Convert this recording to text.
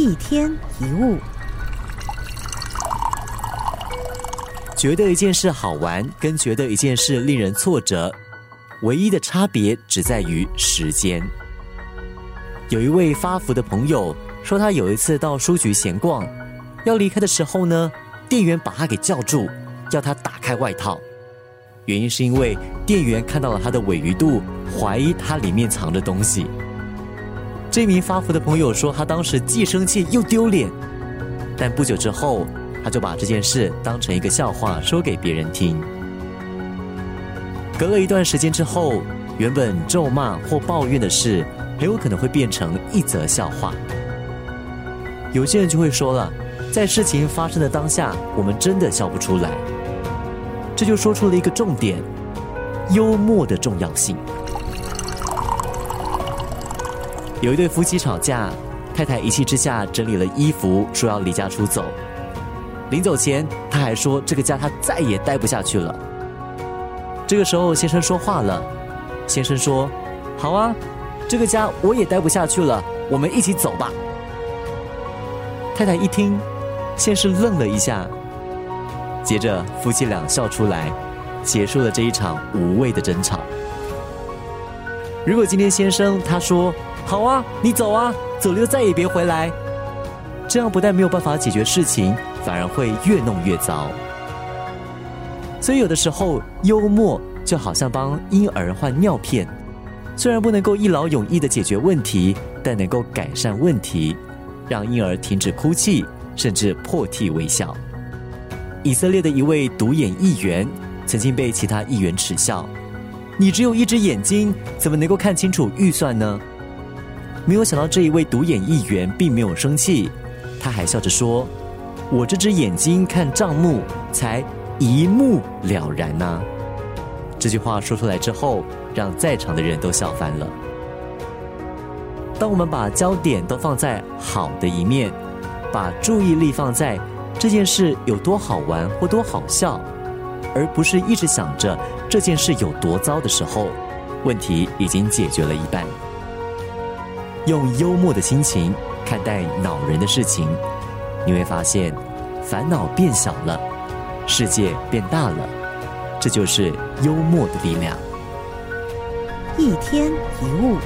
一天一物，觉得一件事好玩，跟觉得一件事令人挫折，唯一的差别只在于时间。有一位发福的朋友说，他有一次到书局闲逛，要离开的时候呢，店员把他给叫住，要他打开外套。原因是因为店员看到了他的尾鱼肚，怀疑他里面藏着东西。这名发福的朋友说，他当时既生气又丢脸，但不久之后，他就把这件事当成一个笑话说给别人听。隔了一段时间之后，原本咒骂或抱怨的事，很有可能会变成一则笑话。有些人就会说了，在事情发生的当下，我们真的笑不出来。这就说出了一个重点：幽默的重要性。有一对夫妻吵架，太太一气之下整理了衣服，说要离家出走。临走前，他还说这个家他再也待不下去了。这个时候，先生说话了。先生说：“好啊，这个家我也待不下去了，我们一起走吧。”太太一听，先是愣了一下，接着夫妻俩笑出来，结束了这一场无谓的争吵。如果今天先生他说，好啊，你走啊，走了就再也别回来。这样不但没有办法解决事情，反而会越弄越糟。所以有的时候，幽默就好像帮婴儿换尿片，虽然不能够一劳永逸的解决问题，但能够改善问题，让婴儿停止哭泣，甚至破涕为笑。以色列的一位独眼议员曾经被其他议员耻笑：“你只有一只眼睛，怎么能够看清楚预算呢？”没有想到这一位独眼议员并没有生气，他还笑着说：“我这只眼睛看账目才一目了然呐。”这句话说出来之后，让在场的人都笑翻了。当我们把焦点都放在好的一面，把注意力放在这件事有多好玩或多好笑，而不是一直想着这件事有多糟的时候，问题已经解决了一半。用幽默的心情看待恼人的事情，你会发现烦恼变小了，世界变大了。这就是幽默的力量。一天一物。